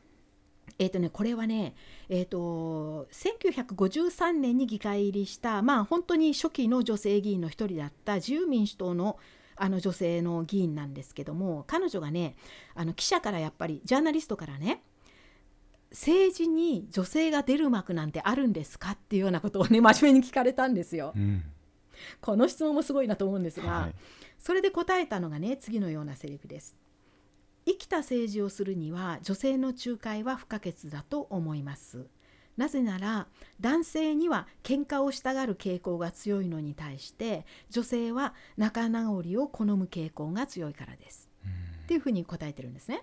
えーとね、これはね、えー、と1953年に議会入りした、まあ、本当に初期の女性議員の一人だった自由民主党のあの女性の議員なんですけども彼女がねあの記者からやっぱりジャーナリストからね政治に女性が出る幕なんてあるんですかっていうようなことをね真面目に聞かれたんですよ。
うん
この質問もすごいなと思うんですが、
はい
それで答えたのがね次のようなセリフです。生きた政治をするには女性の仲介は不可欠だと思います。なぜなら男性には喧嘩をしたがる傾向が強いのに対して女性は仲直りを好む傾向が強いからです。っていうふうに答えてるんですね。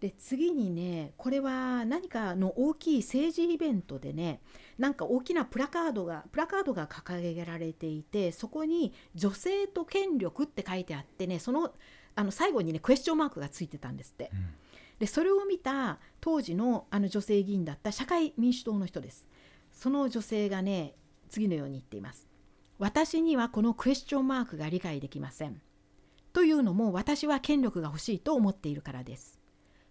で次にねこれは何かの大きい政治イベントでねなんか大きなプラカードがプラカードが掲げられていてそこに「女性と権力」って書いてあってねそのあの最後にねクエスチョンマークがついてたんですって。
うん
でそれを見た当時のあの女性議員だった社会民主党の人です。その女性がね次のように言っています。私にはこのクエスチョンマークが理解できません。というのも私は権力が欲しいと思っているからです。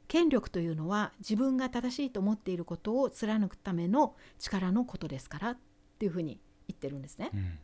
権力というのは自分が正しいと思っていることを貫くための力のことですからっていうふうに言ってるんですね。
うん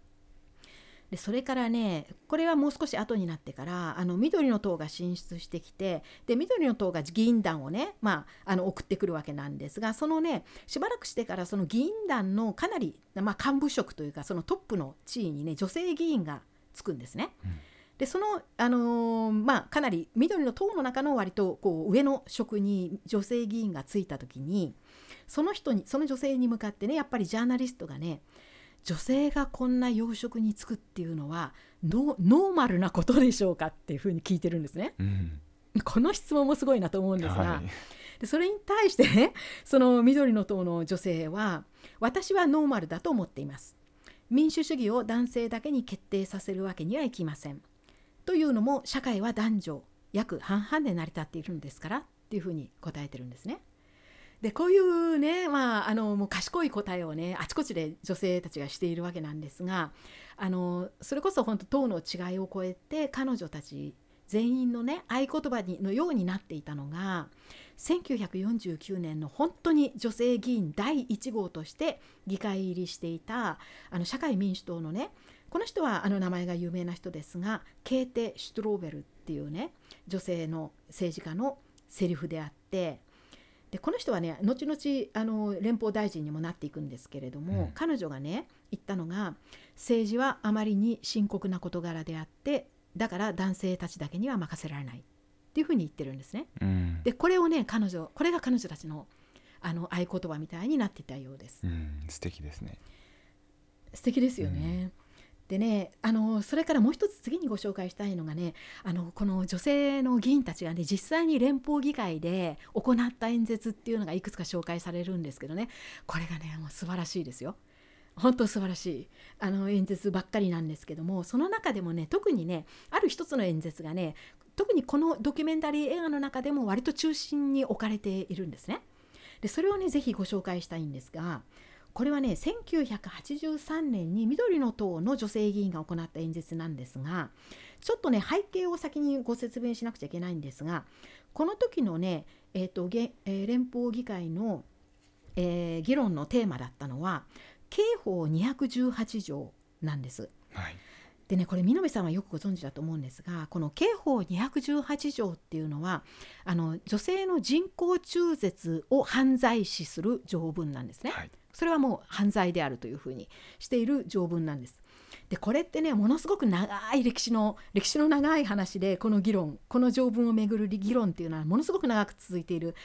でそれからねこれはもう少し後になってからあの緑の党が進出してきてで緑の党が議員団をね、まあ、あの送ってくるわけなんですがそのねしばらくしてからその議員団のかなり、まあ、幹部職というかそのトップの地位にね女性議員がつくんですね。
うん
でその、あのーまあ、かなり緑の党の中の割とこう上の職に女性議員がついた時にその人にその女性に向かってねやっぱりジャーナリストがね女性がこんな養殖に就くっていうのはノノーマルなことでしょうかっていうふうに聞いてるんですね。
うん
この質問もすごいなと思うんですが、
はい
でそれに対してね [LAUGHS] その緑の党の女性は私はノーマルだと思っています。民主主義を男性だけに決定させるわけにはいきません。というのも社会は男女約半々で成り立っているんですからっていうふうに答えてるんですね。でこういうね、まあ、あのもう賢い答えをねあちこちで女性たちがしているわけなんですがあのそれこそ本当党の違いを超えて彼女たち全員のね合言葉にのようになっていたのが1949年の本当に女性議員第1号として議会入りしていたあの社会民主党のねこの人はあの名前が有名な人ですがケーテ・シュトローベルっていうね女性の政治家のセリフであってでこの人はね後々あの連邦大臣にもなっていくんですけれども、うん、彼女がね言ったのが政治はあまりに深刻な事柄であってだから男性たちだけには任せられないっていうふうに言ってるんですね。うん、でこれをね彼女これが彼女たちのあの合言葉みたいになっていたようです。
うん、素敵ですね。
素敵ですよね。でねあのそれからもう一つ次にご紹介したいのがねあのこの女性の議員たちがね実際に連邦議会で行った演説っていうのがいくつか紹介されるんですけどねこれがねもう素晴らしいですよ。本当素晴らしいあの演説ばっかりなんですけどもその中でもね特にねある一つの演説がね特にこのドキュメンタリー映画の中でも割と中心に置かれているんですね。でそれをね是非ご紹介したいんですがこれはね1983年に緑の党の女性議員が行った演説なんですがちょっとね背景を先にご説明しなくちゃいけないんですがこの時のね、えーとえー、連邦議会の、えー、議論のテーマだったのは刑法218条なんです。
はい
でねこれ見延さんはよくご存知だと思うんですがこの刑法218条っていうのはあの女性の人工中絶を犯罪視する条文なんですね。はいそれはもう犯罪であるというふうにしている条文なんです。でこれってねものすごく長い歴史の歴史の長い話でこの議論この条文をめぐる議論っていうのはものすごく長く続いている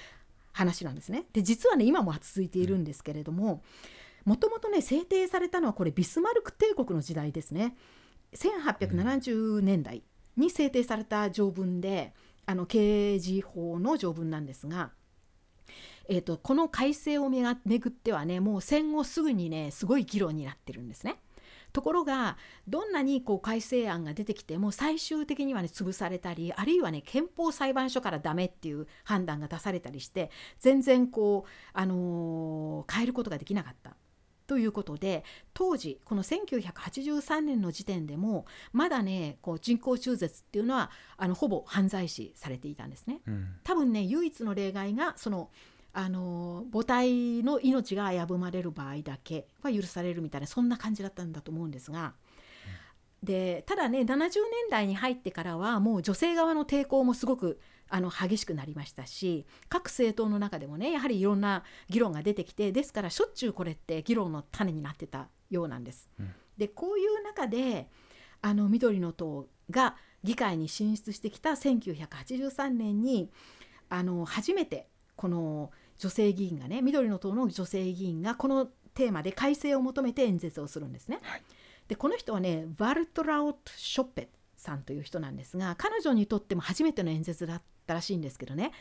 話なんですね。で実はね今も続いているんですけれどももともとね制定されたのはこれビスマルク帝国の時代ですね。1870年代に制定された条文であの刑事法の条文なんですがえーと、この改正をめが巡ってはねもう戦後すぐにねすごい議論になってるんですね。ところがどんなにこう改正案が出てきても最終的にはね潰されたりあるいはね憲法裁判所からダメっていう判断が出されたりして全然こう、あのー、変えることができなかった。ということで当時この1983年の時点でもまだねこう人工中絶っていうのはあのほぼ犯罪視されていたんですね。うん、多分ね唯一の例外がそのあの母体の命が危ぶまれる場合だけは許されるみたいなそんな感じだったんだと思うんですが。でただね70年代に入ってからはもう女性側の抵抗もすごくあの激しくなりましたし各政党の中でもねやはりいろんな議論が出てきてですからしょっちゅうこれって議論の種になってたようなんです。うん、でこういう中であの緑の党が議会に進出してきた1983年にあの初めてこの女性議員がね緑の党の女性議員がこのテーマで改正を求めて演説をするんですね。はい、でこの人はねバルトラウト・ショッペさんという人なんですが彼女にとっても初めての演説だったらしいんですけどね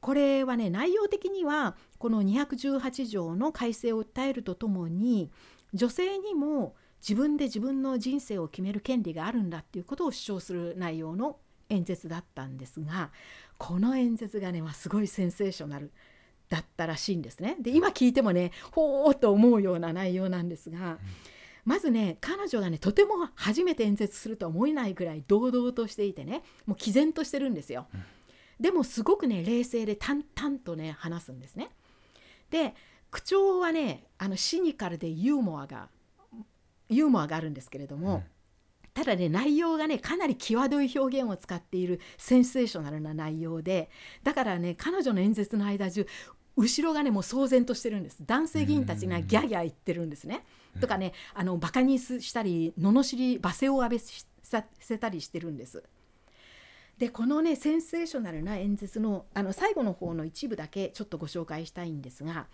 これはね内容的にはこの218条の改正を訴えるとともに女性にも自分で自分の人生を決める権利があるんだっていうことを主張する内容の演説だったんですがこの演説がね、まあ、すごいセンセーショナルだったらしいんですね。で今聞いてもねほーと思うような内容なんですが、まずね彼女がねとても初めて演説するとは思えないぐらい堂々としていてねもう毅然としてるんですよ。でもすごくね冷静で淡々とね話すんですね。で口調はねあのシニカルでユーモアがユーモアがあるんですけれども、ただね内容がねかなり際どい表現を使っているセンセーショナルな内容でだからね彼女の演説の間中後ろがねもう騒然としてるんです男性議員たちがギャギャ言ってるんですね。とかねあのバカにしたり罵り罵声を浴びさせたりしてるんです。でこのねセンセーショナルな演説のあの最後の方の一部だけちょっとご紹介したいんですが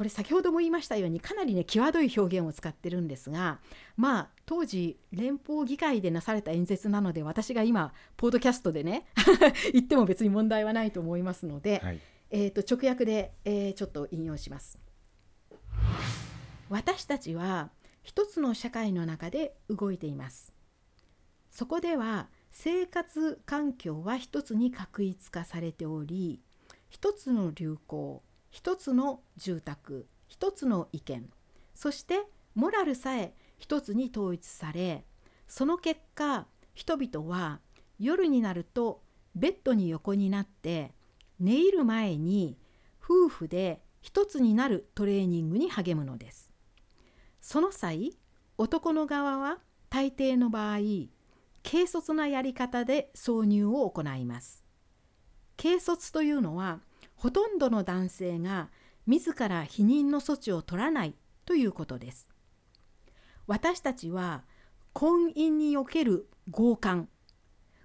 これ先ほども言いましたようにかなりね際どい表現を使ってるんですがまあ当時連邦議会でなされた演説なので私が今ポードキャストでね [LAUGHS] 言っても別に問題はないと思いますので、はい、えー、と直訳で、えー、ちょっと引用します。私たちは一つの社会の中で動いていますそこでは生活環境は一つに確一化されており一つの流行一つの住宅一つの意見そしてモラルさえ一つに統一されその結果人々は夜になるとベッドに横になって寝入る前に夫婦で一つになるトレーニングに励むのです。その際男の側は大抵の場合軽率なやり方で挿入を行います。軽率というのはほとんどの男性が自ら否認の措置を取らないということです。私たちは婚姻における強姦。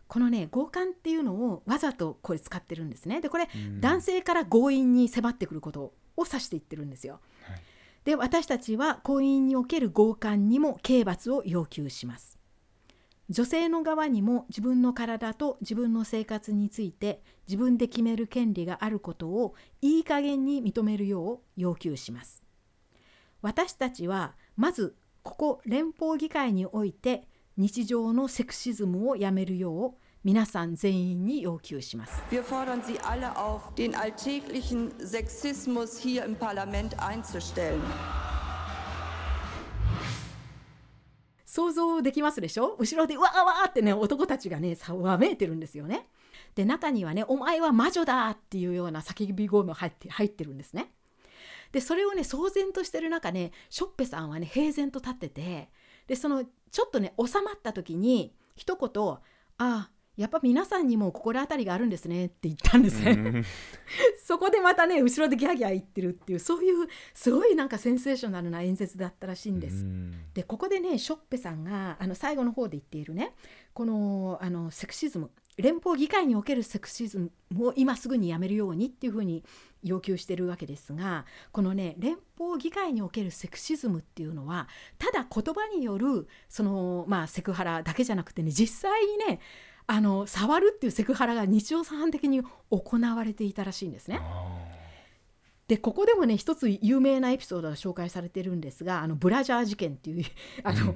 このね強姦っていうのをわざとこれ使ってるんですね。でこれ、男性から強引に迫ってくることを指していってるんですよ、はい、で私たちは婚姻における強姦にも刑罰を要求します女性の側にも自分の体と自分の生活について自分で決める権利があることをいい加減に認めるよう要求します私たちはまずここ連邦議会において日常のセクシズムをやめるよう皆さん全員に要求します。Wir. 想像できますでしょ？後ろでわーわーってね男たちがねわめいてるんですよね。で中にはね「お前は魔女だ!」っていうような叫び声も入って入ってるんですね。でそれをね騒然としてる中ねショッペさんはね平然と立っててでそのちょっとね収まった時に一言「ああやっぱ皆さんにも心当たりがあるんですねって言ったんですね。[LAUGHS] そこでまたね後ろでギャーギャー言ってるっていうそういうすごいなんかセンセーショナルな演説だったらしいんです。でここでねショッペさんがあの最後の方で言っているねこのあのセクシズム連邦議会におけるセクシズムを今すぐにやめるようにっていうふうに要求してるわけですがこのね連邦議会におけるセクシズムっていうのはただ言葉によるそのまあセクハラだけじゃなくてね実際にねあの触るっていうセクハラが日常茶飯的に行われていたらしいんですね。でここでもね一つ有名なエピソードが紹介されてるんですがあのブラジャー事件っていう [LAUGHS] あの、うん、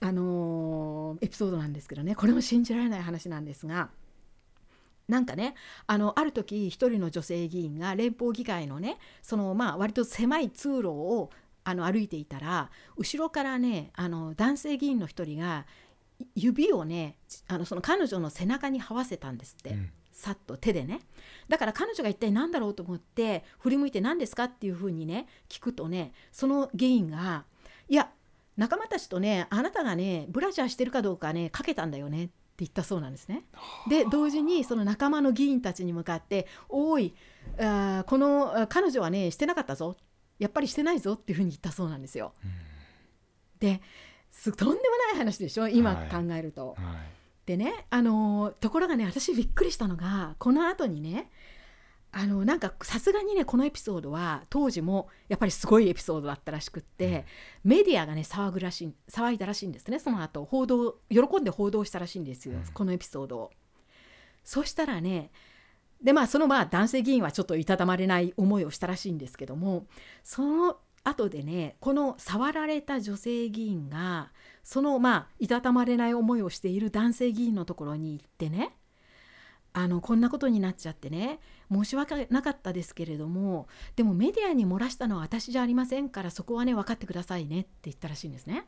あのエピソードなんですけどねこれも信じられない話なんですが。なんかねあのある時一人の女性議員が連邦議会のねそのまあ割と狭い通路をあの歩いていたら後ろからねあの男性議員の一人が指をねあのその彼女の背中に這わせたんですって、うん、さっと手でね。だから彼女が一体何だろうと思って振り向いて何ですかっていうふうにね聞くとねその議員が「いや仲間たちとねあなたがねブラジャーしてるかどうかねかけたんだよね」って言ったそうなんですね。で同時にその仲間の議員たちに向かって「おいあこの彼女はねしてなかったぞ。やっぱりしてないぞ」っていうふうに言ったそうなんですよ。うん、ですとんでもない話でしょ？今考えると。はい。はい、でねあのところがね私びっくりしたのがこの後にねあのなんかさすがにねこのエピソードは当時もやっぱりすごいエピソードだったらしくって、うん、メディアがね騒ぐらしい騒いだらしいんですねその後。報道喜んで報道したらしいんですよ、うん、このエピソードを。そしたらねでまあそのまあ男性議員はちょっといたたまれない思いをしたらしいんですけどもその後でねこの触られた女性議員がそのまあいたたまれない思いをしている男性議員のところに行ってねあのこんなことになっちゃってね申し訳なかったですけれどもでもメディアに漏らしたのは私じゃありませんからそこはね分かってくださいねって言ったらしいんですね。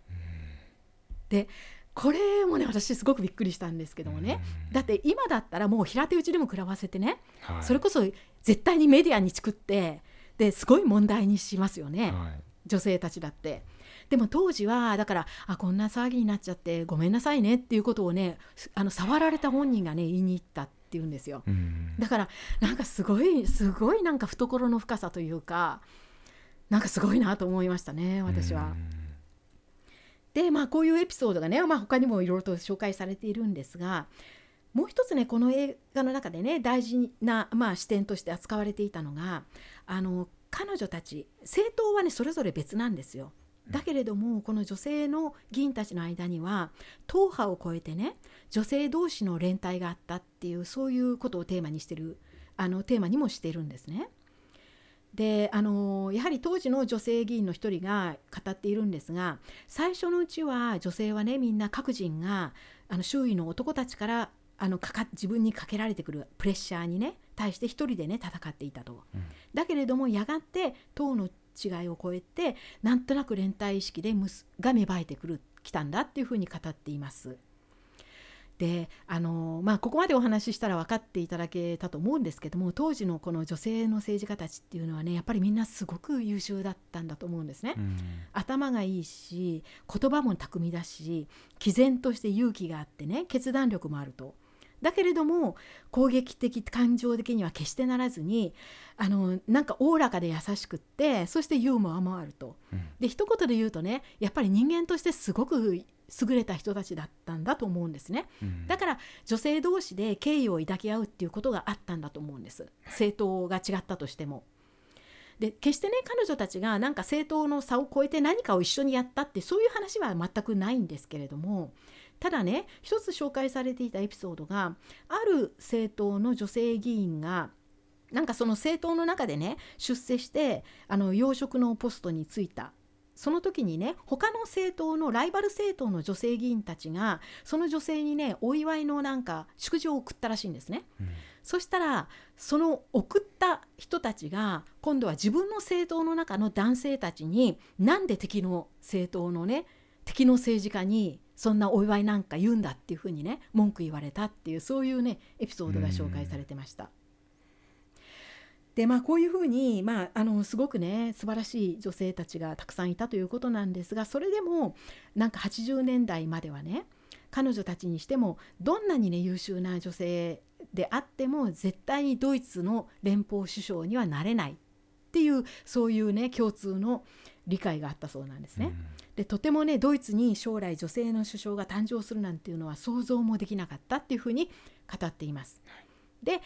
でこれもね私すごくびっくりしたんですけどもねだって今だったらもう平手打ちでも食らわせてね、はい、それこそ絶対にメディアにチクってですごい問題にしますよね、はい、女性たちだって。でも当時はだからあこんな騒ぎになっちゃってごめんなさいねっていうことをねあの触られた本人がね言いに行ったっていうんですよ。だからなんかすごいすごいなんか懐の深さというかなんかすごいなと思いましたね私は。でまあこういうエピソードがね、まあ、他にもいろいろと紹介されているんですがもう一つねこの映画の中でね大事な、まあ、視点として扱われていたのがあの彼女たち政党はねそれぞれ別なんですよ。だけれどもこの女性の議員たちの間には党派を超えてね女性同士の連帯があったっていうそういうことをテーマにしてるあのテーマにもしてるんですね。であのやはり当時の女性議員の一人が語っているんですが最初のうちは女性はねみんな各人があの周囲の男たちからあのかか自分にかけられてくるプレッシャーにね対して一人でね戦っていたと。
うん
だけれどもやがて党の違いを超えてなんとなく連帯意識でむすが芽生えてくるきたんだっていうふうに語っています。であのまあここまでお話ししたら分かっていただけたと思うんですけども当時のこの女性の政治家たちっていうのはねやっぱりみんなすごく優秀だったんだと思うんですね。
うん
頭がいいし言葉も巧みだし毅然として勇気があってね決断力もあると。だけれども攻撃的感情的には決してならずにあのなんかおおらかで優しくってそしてユーモアもあると。
うん
で一言で言うとねやっぱり人間としてすごく優れた人たちだったんだと思うんですね。
うん
だから女性同士で敬意を抱き合うっていうことがあったんだと思うんです政党が違ったとしても。で決してね彼女たちがなんか政党の差を超えて何かを一緒にやったってそういう話は全くないんですけれどもただね一つ紹介されていたエピソードがある政党の女性議員がなんかその政党の中でね出世してあの要職のポストに就いたその時にね他の政党のライバル政党の女性議員たちがその女性にねお祝いのなんか祝辞を送ったらしいんですね。
うん
そしたらその送った人たちが今度は自分の政党の中の男性たちになんで敵の政党のね敵の政治家にそんなお祝いなんか言うんだっていうふうにね文句言われたっていうそういうねエピソードが紹介されてました。でまあこういうふうに、まあ、あのすごくね素晴らしい女性たちがたくさんいたということなんですがそれでもなんか80年代まではね彼女たちにしてもどんなにね優秀な女性であっても絶対にドイツの連邦首相にはなれないっていうそういうね共通の理解があったそうなんですね。でとてもねドイツに将来女性の首相が誕生するなんていうのは想像もできなかったっていうふうに語っています。で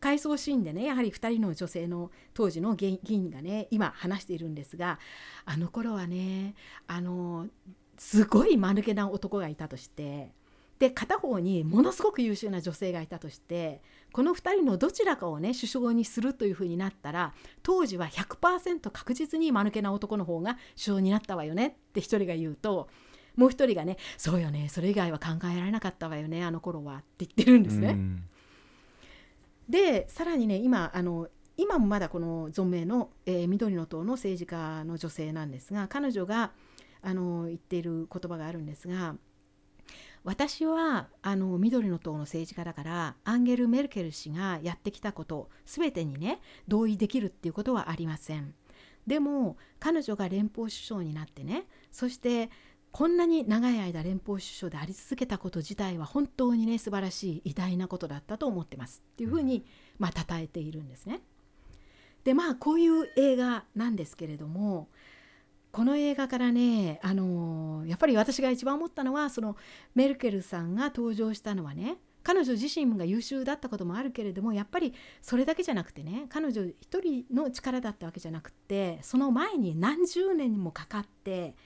回想シーンでねやはり2人の女性の当時の議員がね今話しているんですがあの頃はねあのすごい間抜けな男がいたとしてで片方にものすごく優秀な女性がいたとしてこの2人のどちらかをね首相にするというふうになったら当時は100%確実に間抜けな男の方が首相になったわよねって一人が言うともう一人がね「そうよねそれ以外は考えられなかったわよねあの頃は」って言ってるんですね。
うん
でさらにね今あの今もまだこの存命の、えー緑の党の政治家の女性なんですが彼女があの言っている言葉があるんですが私はあの緑の党の政治家だからアンゲル・メルケル氏がやってきたこと全てにね同意できるっていうことはありません。でも彼女が連邦首相になってねそしてこんなに長い間連邦首相であり続けたこと自体は本当にね素晴らしい偉大なことだったと思ってますっていうふうにまあ称えているんですね。でまあこういう映画なんですけれどもこの映画からね、あのやっぱり私が一番思ったのはそのメルケルさんが登場したのはね彼女自身が優秀だったこともあるけれどもやっぱりそれだけじゃなくてね彼女一人の力だったわけじゃなくてその前に何十年もかかって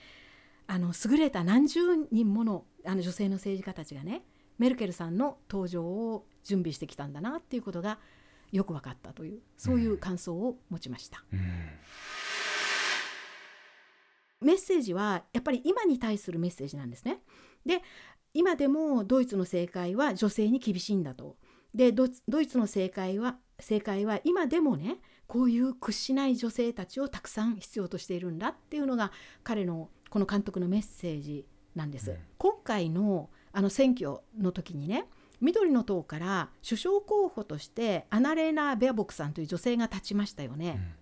あの優れた何十人ものあの女性の政治家たちがねメルケルさんの登場を準備してきたんだなっていうことがよく分かったというそういう感想を持ちました。
うん
メッセージはやっぱり今に対するメッセージなんですね。で今でもドイツの政界は女性に厳しいんだと。でドイツドイツの政界は政界は今でもねこういう屈しない女性たちをたくさん必要としているんだっていうのが彼のこの監督のメッセージなんです。
うん
今回のあの選挙の時にね緑の党から首相候補としてアナレーナ・ベアボクさんという女性が立ちましたよね。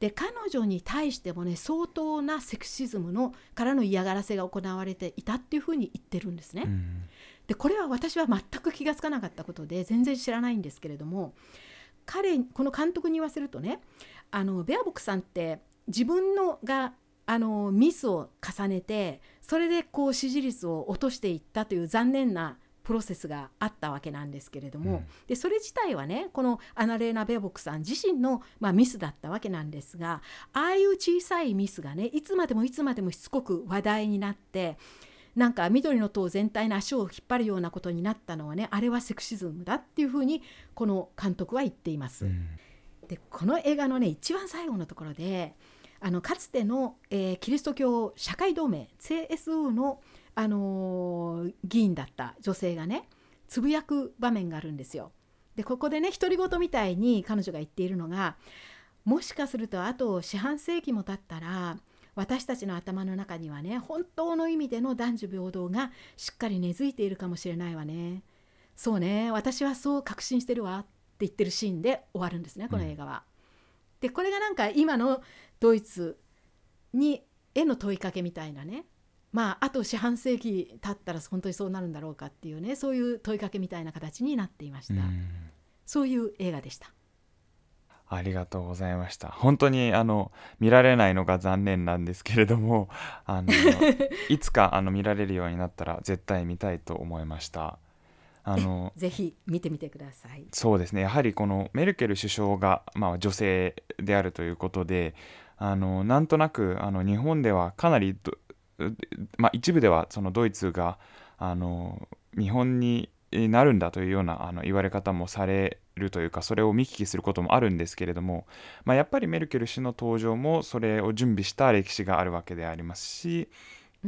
で彼女に対してもね相当なセクシズムのからの嫌がらせが行われていたっていうふうに言ってるんですね。
うん
でこれは私は全く気がつかなかったことで全然知らないんですけれども彼この監督に言わせるとねあのベアボックさんって自分のがあのミスを重ねてそれでこう支持率を落としていったという残念なプロセスがあったわけなんですけれども、
うん
でそれ自体はねこのアナレーナ・ベアボックさん自身の、まあ、ミスだったわけなんですがああいう小さいミスがねいつまでもいつまでもしつこく話題になってなんか緑の党全体の足を引っ張るようなことになったのはねあれはセクシズムだっていうふうにこの監督は言っています。
うん
でこの映画のね一番最後のところであのかつての、えーキリスト教社会同盟 CSU の、あのー議員だった女性がねつぶやく場面があるんですよ。でここでね独り言みたいに彼女が言っているのがもしかするとあと四半世紀も経ったら私たちの頭の中にはね本当の意味での男女平等がしっかり根付いているかもしれないわね。そうね私はそう確信してるわって言ってるシーンで終わるんですねこの映画は。でこれがなんか今のドイツにへの問いかけみたいなねまああと四半世紀経ったら本当にそうなるんだろうかっていうねそういう問いかけみたいな形になっていました、
うん。
そういう映画でした。
ありがとうございました。本当にあの見られないのが残念なんですけれども、[LAUGHS] あのいつかあの見られるようになったら絶対見たいと思いました。あの
ぜひ見てみてください。
そうですね。やはりこのメルケル首相が、まあ、女性であるということであのなんとなくあの日本ではかなりど、まあ、一部ではそのドイツがあの見本になるんだというようなあの言われ方もされるというかそれを見聞きすることもあるんですけれども、まあ、やっぱりメルケル氏の登場もそれを準備した歴史があるわけでありますし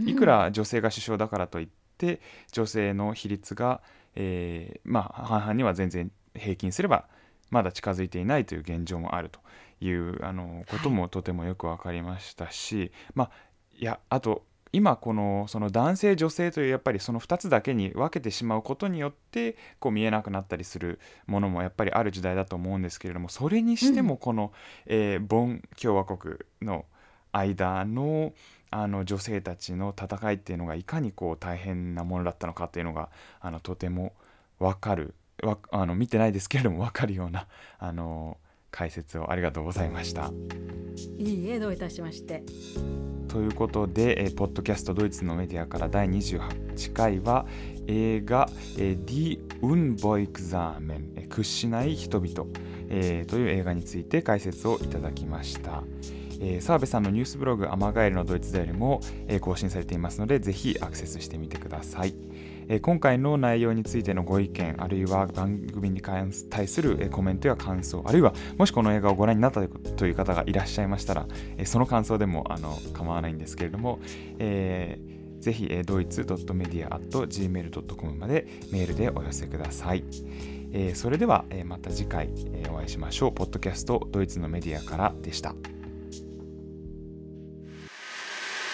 いくら女性が首相だからといって女性の比率が、えーまあ、半々には全然平均すればまだ近づいていないという現状もあるというあのこともとてもよく分かりましたし、まあいやあと今このその男性女性というやっぱりその2つだけに分けてしまうことによってこう見えなくなったりするものもやっぱりある時代だと思うんですけれどもそれにしてもこの、えーボン共和国の間のあの女性たちの戦いっていうのがいかにこう大変なものだったのかっていうのがあのとても分かるわあの見てないですけれども分かるようなあの解説をありがとうございました。
いいえどういたしまして
ということで、えーポッドキャストドイツのメディアから第28回は映画「えー Die Unbeugsamen」えー屈しない人々、えーという映画について解説をいただきました。えー澤部さんのニュースブログ「アマガエルのドイツだよりも」えー更新されていますのでぜひアクセスしてみてください。え今回の内容についてのご意見あるいは番組に関対するえコメントや感想あるいはもしこの映画をご覧になったという方がいらっしゃいましたら、えその感想でもあの構わないんですけれども、えーぜひ、えー、ドイツ .media.gmail.com までメールでお寄せください。えーそれでは、えまた次回、えお会いしましょう。ポッドキャストドイツのメディアからでした。